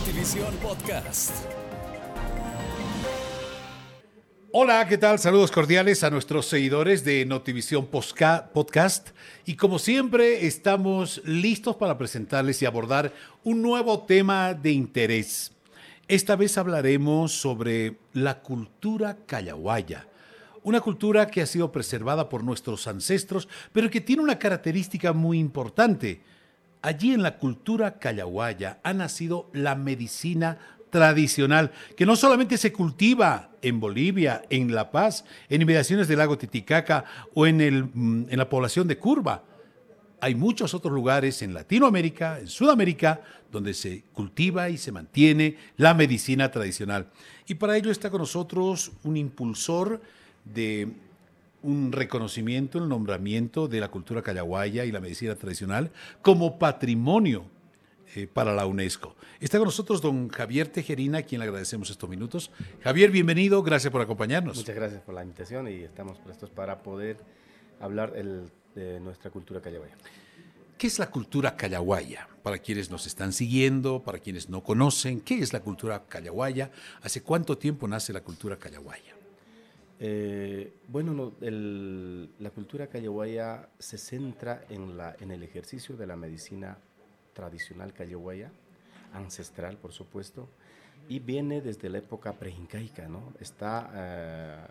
Notivisión Podcast. Hola, ¿qué tal? Saludos cordiales a nuestros seguidores de Notivisión Podcast. Y como siempre, estamos listos para presentarles y abordar un nuevo tema de interés. Esta vez hablaremos sobre la cultura callahuaya. Una cultura que ha sido preservada por nuestros ancestros, pero que tiene una característica muy importante. Allí en la cultura callahuaya ha nacido la medicina tradicional, que no solamente se cultiva en Bolivia, en La Paz, en inmediaciones del lago Titicaca o en, mm, en la población de Curva. Hay muchos otros lugares en Latinoamérica, en Sudamérica, donde se cultiva y se mantiene la medicina tradicional. Y para ello está con nosotros un impulsor de un reconocimiento, el nombramiento de la cultura callahuaya y la medicina tradicional como patrimonio eh, para la UNESCO. Está con nosotros don Javier Tejerina, a quien le agradecemos estos minutos. Javier, bienvenido, gracias por acompañarnos. Muchas gracias por la invitación y estamos prestos para poder hablar de nuestra cultura callahuaya. ¿Qué es la cultura callahuaya? Para quienes nos están siguiendo, para quienes no conocen, ¿qué es la cultura callahuaya? ¿Hace cuánto tiempo nace la cultura callahuaya? Eh, bueno, la cultura callahuaya se centra en, la, el ejercicio de la medicina tradicional callahuaya, ancestral por supuesto, y viene desde la época preincaica, ¿no? Está, eh,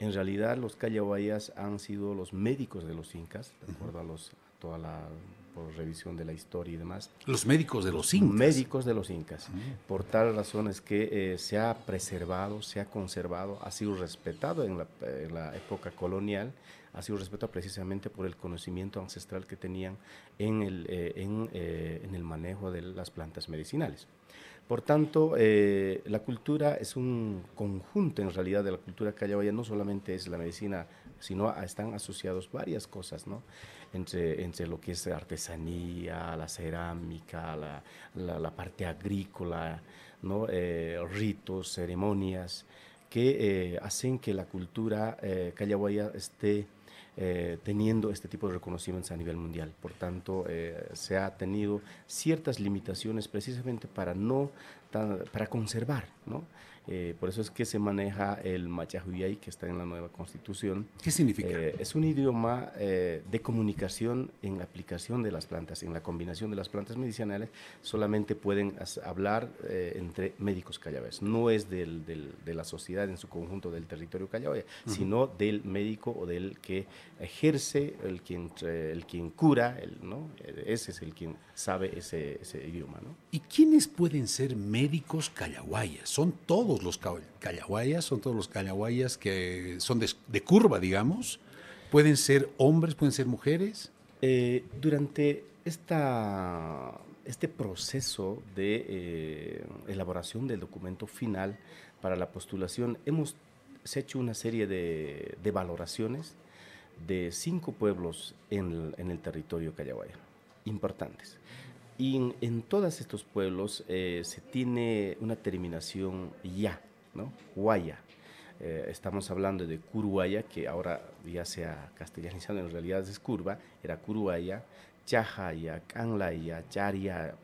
en realidad los callahuayas han sido los médicos de los incas, de acuerdo a los, toda la por revisión de la historia y demás. Los médicos de los incas. Médicos de los incas. Por tal razón es que eh, se ha preservado, se ha conservado, ha sido respetado en la, en la época colonial ha sido respetado precisamente por el conocimiento ancestral que tenían en el, eh, eh, en, el manejo de las plantas medicinales. Por tanto, eh, la cultura es un conjunto en realidad de la cultura callahuaya, no solamente es la medicina, sino están asociados varias cosas, ¿no? Entre, entre lo que es artesanía, la cerámica, la, la, parte agrícola, ¿no? ritos, ceremonias, que hacen que la cultura eh, callahuaya esté eh, teniendo este tipo de reconocimientos a nivel mundial. Por tanto, eh, se ha tenido ciertas limitaciones precisamente para no para conservar, ¿no? Eh, por eso es que se maneja el Machahuyay, que está en la nueva constitución. ¿Qué significa? Eh, es un idioma eh, de comunicación en la aplicación de las plantas, en la combinación de las plantas medicinales, solamente pueden hablar entre médicos callawayas. No es del, de la sociedad en su conjunto del territorio callawaya, sino del médico o del que ejerce, el quien, el quien cura, el, ¿no? ese es el quien sabe ese, ese idioma. ¿no? ¿Y quiénes pueden ser médicos callahuayas? Son todos los callahuayas, son todos los callahuayas que son de, curva, digamos. Pueden ser hombres, pueden ser mujeres. Eh, durante esta, este proceso de eh, elaboración del documento final para la postulación, hemos hecho una serie de, valoraciones de cinco pueblos en en el territorio callahuaya, importantes. Y en, todos estos pueblos eh, se tiene una terminación ya, ¿no? Guaya. Eh, estamos hablando de Curuaya, que ahora ya se ha castellanizado, en realidad es curva, era Curuaya, Chajaya, Canlaya, Charia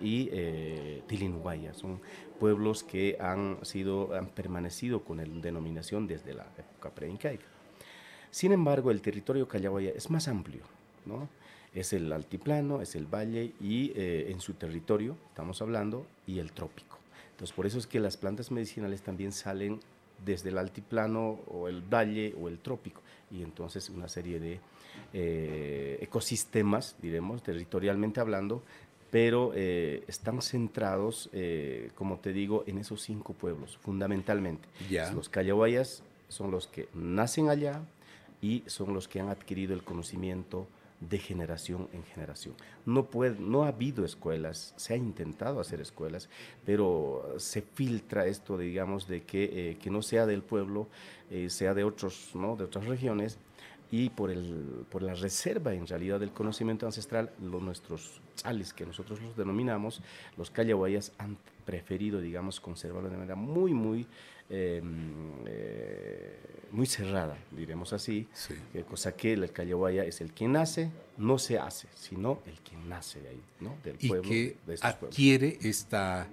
y eh. Son pueblos que han, sido, han permanecido con la denominación desde la época preincaica. Sin embargo, el territorio callahuaya es más amplio, ¿no? Es el altiplano, es el valle y eh, en su territorio, estamos hablando, y el trópico. Entonces, por eso es que las plantas medicinales también salen desde el altiplano o el valle o el trópico y entonces una serie de eh, ecosistemas, diremos, territorialmente hablando, pero eh, están centrados, como te digo, en esos cinco pueblos, fundamentalmente. Los callahuayas son los que nacen allá y son los que han adquirido el conocimiento de generación en generación. No, puede, no ha habido escuelas, se ha intentado hacer escuelas, pero se filtra esto, digamos, de que, eh, que no sea del pueblo, eh, sea de, otros, ¿no? de otras regiones, y por, el, por la reserva en realidad del conocimiento ancestral, los, nuestros chales, que nosotros los denominamos, los callahuayas han preferido, digamos, conservarlo de manera muy, muy Em, eh, muy cerrada, diremos así, cosa que el Callahuaya es el que nace, no se hace, sino el que nace de ahí, ¿no? del pueblo. Y que adquiere esta,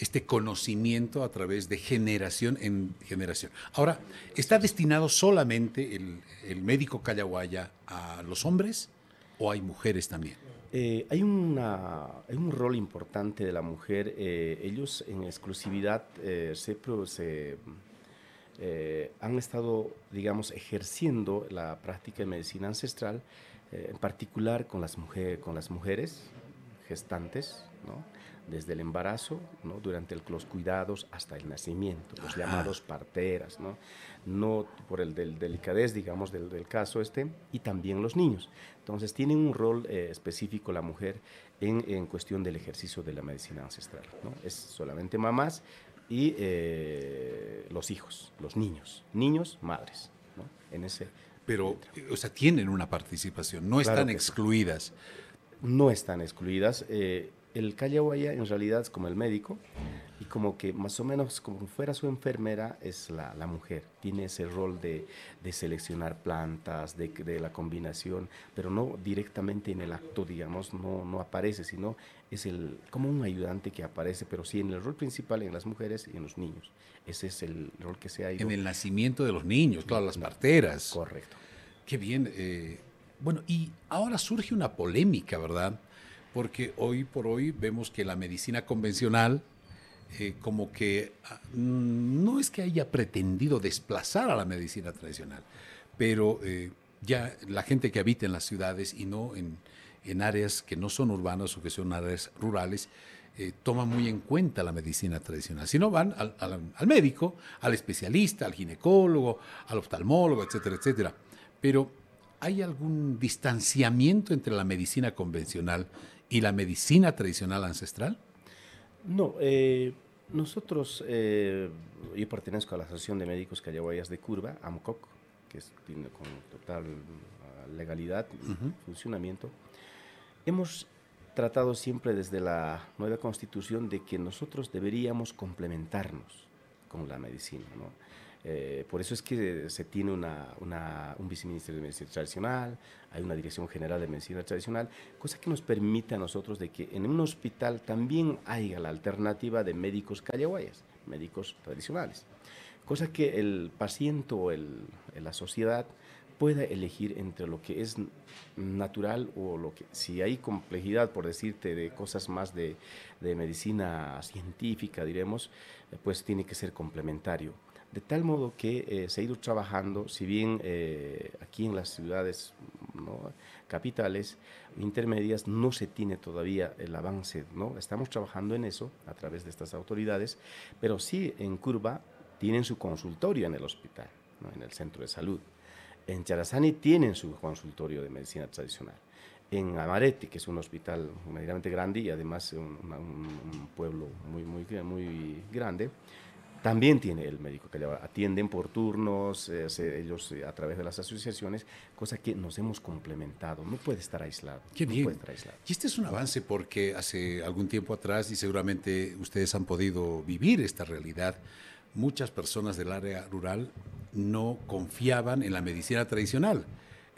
este conocimiento a través de generación en generación. Ahora, ¿está destinado solamente el, médico Callahuaya a los hombres o hay mujeres también? Eh, hay, una, hay un rol importante de la mujer. Eh, ellos en exclusividad eh, se, se han estado, digamos, ejerciendo la práctica de medicina ancestral, en particular con las, mujer, con las mujeres gestantes, ¿no? Desde el embarazo, ¿no? durante los cuidados hasta el nacimiento, los llamados parteras, ¿no? no por el del delicadez, digamos, del, del, caso este, y también los niños. Entonces, tienen un rol eh, específico la mujer en, en, cuestión del ejercicio de la medicina ancestral. ¿no? Es solamente mamás y eh, los hijos, los niños, niños, madres, ¿no? en ese... Pero, o sea, tienen una participación, no están excluidas. No están excluidas. Eh, el Callahuaya en realidad es como el médico y como que más o menos como fuera su enfermera es la, la mujer. Tiene ese rol de, de seleccionar plantas, de, de, la combinación, pero no directamente en el acto, digamos, no, no aparece, sino es el, como un ayudante que aparece, pero sí en el rol principal en las mujeres y en los niños. Ese es el rol que se ha ido. En el nacimiento de los niños, claro, las parteras. Correcto. Qué bien. Eh, bueno, y ahora surge una polémica, ¿verdad? Porque hoy por hoy vemos que la medicina convencional eh, como que ah, no es que haya pretendido desplazar a la medicina tradicional, pero eh, ya la gente que habita en las ciudades y no en, áreas que no son urbanas o que son áreas rurales, eh, toma muy en cuenta la medicina tradicional. Si no, van al, al, médico, al especialista, al ginecólogo, al oftalmólogo, etcétera, etcétera. Pero ¿hay algún distanciamiento entre la medicina convencional y la medicina tradicional ancestral? No, eh, nosotros, eh, yo pertenezco a la Asociación de Médicos Callahuayas de Curva, AMCOC, que es, tiene con total ah, legalidad y funcionamiento. Hemos tratado siempre desde la nueva constitución de que nosotros deberíamos complementarnos con la medicina. ¿no? Eh, por eso es que se tiene un viceministerio de medicina tradicional, hay una dirección general de medicina tradicional, cosa que nos permite a nosotros de que en un hospital también haya la alternativa de médicos callahuayas, médicos tradicionales, cosa que el paciente o la sociedad pueda elegir entre lo que es natural o lo que, si hay complejidad, por decirte, de cosas más de, de medicina científica, diremos, eh, pues tiene que ser complementario de tal modo que eh, se ha ido trabajando, si bien eh, aquí en las ciudades capitales intermedias no se tiene todavía el avance, ¿no? estamos trabajando en eso a través de estas autoridades, pero sí en Curva tienen su consultorio en el hospital, en el centro de salud. En Charazani tienen su consultorio de medicina tradicional. En Amareti, que es un hospital medianamente grande y además un, un pueblo muy, muy, muy grande, también tiene el médico que atienden por turnos, eh, ellos eh, a través de las asociaciones, cosa que nos hemos complementado. No puede estar aislado. Qué bien. Y este es un avance porque hace algún tiempo atrás, y seguramente ustedes han podido vivir esta realidad, muchas personas del área rural no confiaban en la medicina tradicional.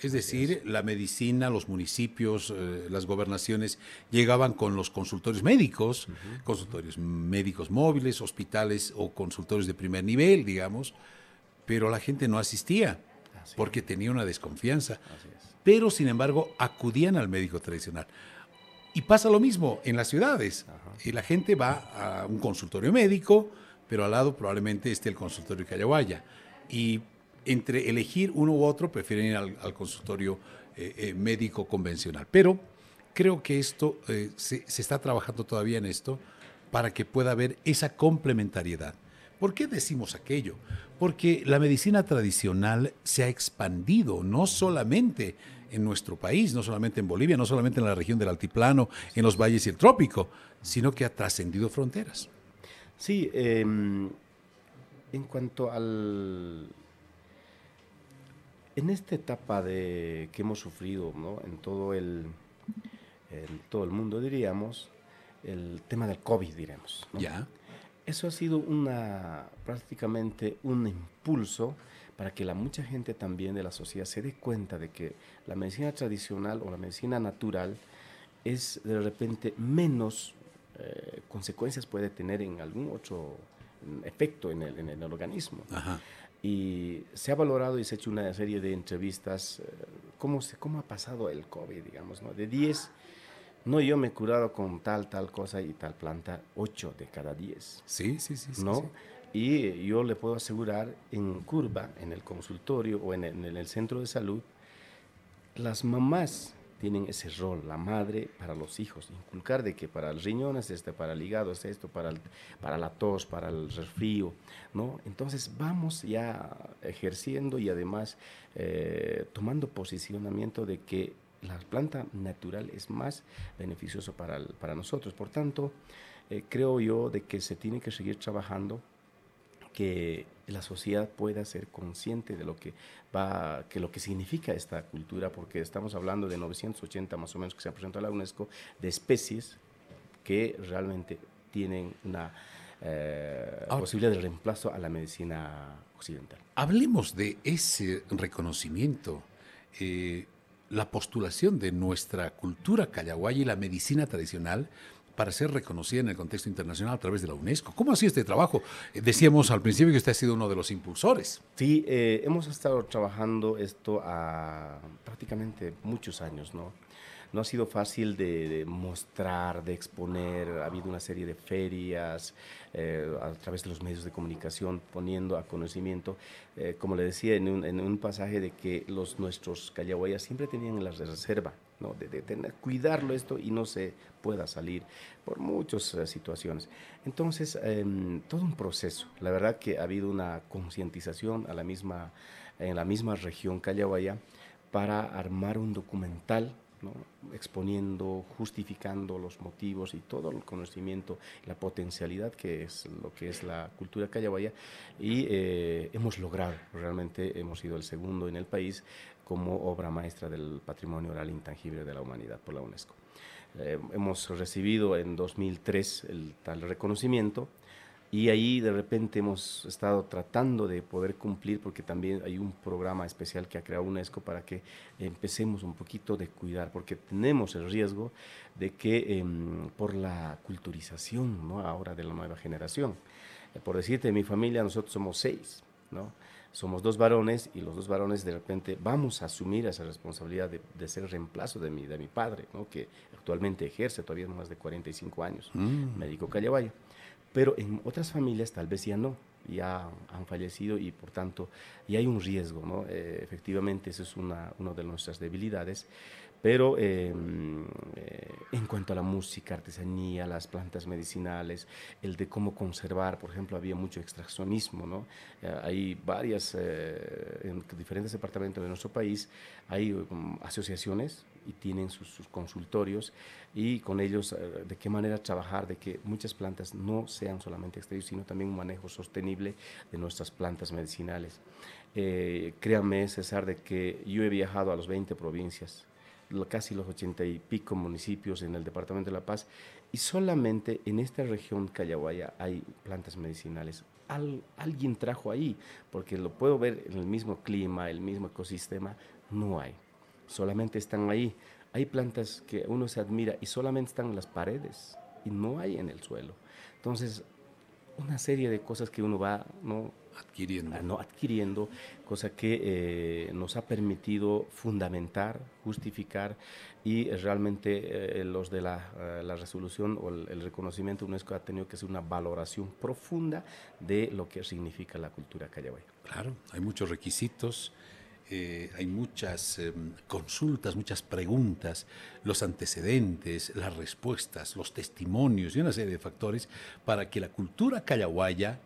Es decir, la medicina, los municipios, eh, las gobernaciones llegaban con los consultorios médicos, consultorios médicos móviles, hospitales o consultorios de primer nivel, digamos, pero la gente no asistía porque tenía una desconfianza. Pero, sin embargo, acudían al médico tradicional. Y pasa lo mismo en las ciudades. Y la gente va a un consultorio médico, pero al lado probablemente esté el consultorio Callahuaya. Y entre elegir uno u otro, prefieren ir al, consultorio eh, eh, médico convencional. Pero creo que esto eh, se, está trabajando todavía en esto para que pueda haber esa complementariedad. ¿Por qué decimos aquello? Porque la medicina tradicional se ha expandido, no solamente en nuestro país, no solamente en Bolivia, no solamente en la región del altiplano, en los valles y el trópico, sino que ha trascendido fronteras. Sí, em, en cuanto al, en esta etapa de, que hemos sufrido en, todo el, en todo el mundo, diríamos, el tema del COVID, diremos. Ya. Eso ha sido una, prácticamente un impulso para que la mucha gente también de la sociedad se dé cuenta de que la medicina tradicional o la medicina natural es de repente menos eh, consecuencias puede tener en algún otro efecto en el, en el organismo. Y se ha valorado y se ha hecho una serie de entrevistas, eh, cómo, se, cómo ha pasado el COVID, digamos, ¿no? De 10, no, yo me he curado con tal, tal cosa y tal planta, 8 de cada 10. Sí, sí, sí. ¿No? Sí, Y yo le puedo asegurar en curva, en el consultorio o en el, en el centro de salud, las mamás tienen ese rol, la madre para los hijos, inculcar de que para el riñón es este, para el hígado es esto, para, para la tos, para el resfrío, ¿no? Entonces vamos ya ejerciendo y además eh, tomando posicionamiento de que la planta natural es más beneficioso para, para nosotros. Por tanto, eh, creo yo de que se tiene que seguir trabajando que la sociedad pueda ser consciente de lo que va, que lo que significa esta cultura, porque estamos hablando de 980 más o menos que se ha presentado a la UNESCO de especies que realmente tienen una eh, posibilidad de reemplazo a la medicina occidental. Hablemos de ese reconocimiento. Eh, la postulación de nuestra cultura callahuaya y la medicina tradicional para ser reconocida en el contexto internacional a través de la UNESCO. ¿Cómo ha sido este trabajo? Eh, decíamos al principio que usted ha sido uno de los impulsores. Sí, eh, hemos estado trabajando esto a prácticamente muchos años, ¿no? no ha sido fácil de, mostrar, de exponer. Ha habido una serie de ferias eh, a través de los medios de comunicación poniendo a conocimiento, eh, como le decía en un, en pasaje, de que los nuestros callahuayas siempre tenían la reserva. ¿No? De, tener, cuidarlo esto y no se pueda salir por muchas uh, situaciones. Entonces, eh, todo un proceso. La verdad que ha habido una concientización a la misma, en la misma región callahuaya para armar un documental exponiendo, justificando los motivos y todo el conocimiento, la potencialidad que es lo que es la cultura callahuaya y eh, hemos logrado, realmente hemos sido el segundo en el país como obra maestra del patrimonio oral intangible de la humanidad por la UNESCO. Eh, hemos recibido en 2003 el tal reconocimiento y ahí de repente hemos estado tratando de poder cumplir, porque también hay un programa especial que ha creado UNESCO para que empecemos un poquito de cuidar, porque tenemos el riesgo de que eh, por la culturización ¿no? ahora de la nueva generación, eh, por decirte, mi familia nosotros somos seis, ¿no? Somos dos varones y los dos varones de repente vamos a asumir esa responsabilidad de, de ser reemplazo de mi, de mi padre, ¿no? que actualmente ejerce todavía más de 45 años, mm. médico Callabayo pero en otras familias tal vez ya no, ya han fallecido y por tanto ya hay un riesgo, ¿no? Eh, efectivamente, eso es una, una de nuestras debilidades, pero eh, eh, en cuanto a la música, artesanía, las plantas medicinales, el de cómo conservar, por ejemplo, había mucho extraccionismo, ¿no? Eh, hay varias, eh, en diferentes departamentos de nuestro país, hay um, asociaciones y tienen sus, consultorios y con ellos eh, de qué manera trabajar, de que muchas plantas no sean solamente extraídos, sino también un manejo sostenible de nuestras plantas medicinales. Eh, créanme, César, de que yo he viajado a las 20 provincias casi los ochenta y pico municipios en el departamento de La Paz y solamente en esta región Callahuaya hay plantas medicinales. Al, alguien trajo ahí, porque lo puedo ver en el mismo clima, el mismo ecosistema, no hay. Solamente están ahí. Hay plantas que uno se admira y solamente están en las paredes y no hay en el suelo. Entonces, una serie de cosas que uno va ¿no? Adquiriendo. no, adquiriendo, cosa que eh, nos ha permitido fundamentar, justificar y realmente eh, los de la, la, resolución o el, el, reconocimiento UNESCO ha tenido que hacer una valoración profunda de lo que significa la cultura callahuay. Claro, hay muchos requisitos. Eh, hay muchas eh, consultas, muchas preguntas, los antecedentes, las respuestas, los testimonios y una serie de factores para que la cultura callahuaya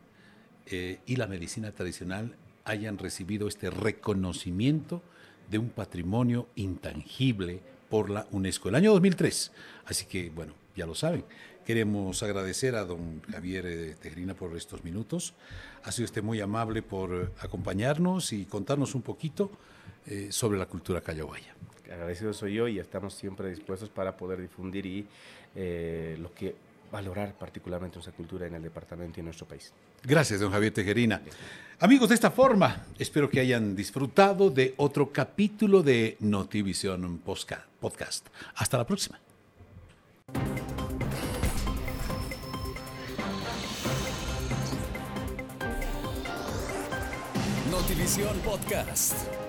eh, y la medicina tradicional hayan recibido este reconocimiento de un patrimonio intangible por la UNESCO. El año 2003. Así que, bueno, ya lo saben. Queremos agradecer a don Javier Tejerina por estos minutos. Ha sido usted muy amable por acompañarnos y contarnos un poquito eh, sobre la cultura callahuaya. Agradecido soy yo y estamos siempre dispuestos para poder difundir y eh, lo que valorar particularmente nuestra cultura en el departamento y en nuestro país. Gracias, don Javier Tejerina. Amigos, de esta forma, espero que hayan disfrutado de otro capítulo de Notivision Podcast. Hasta la próxima. Notivision Podcast.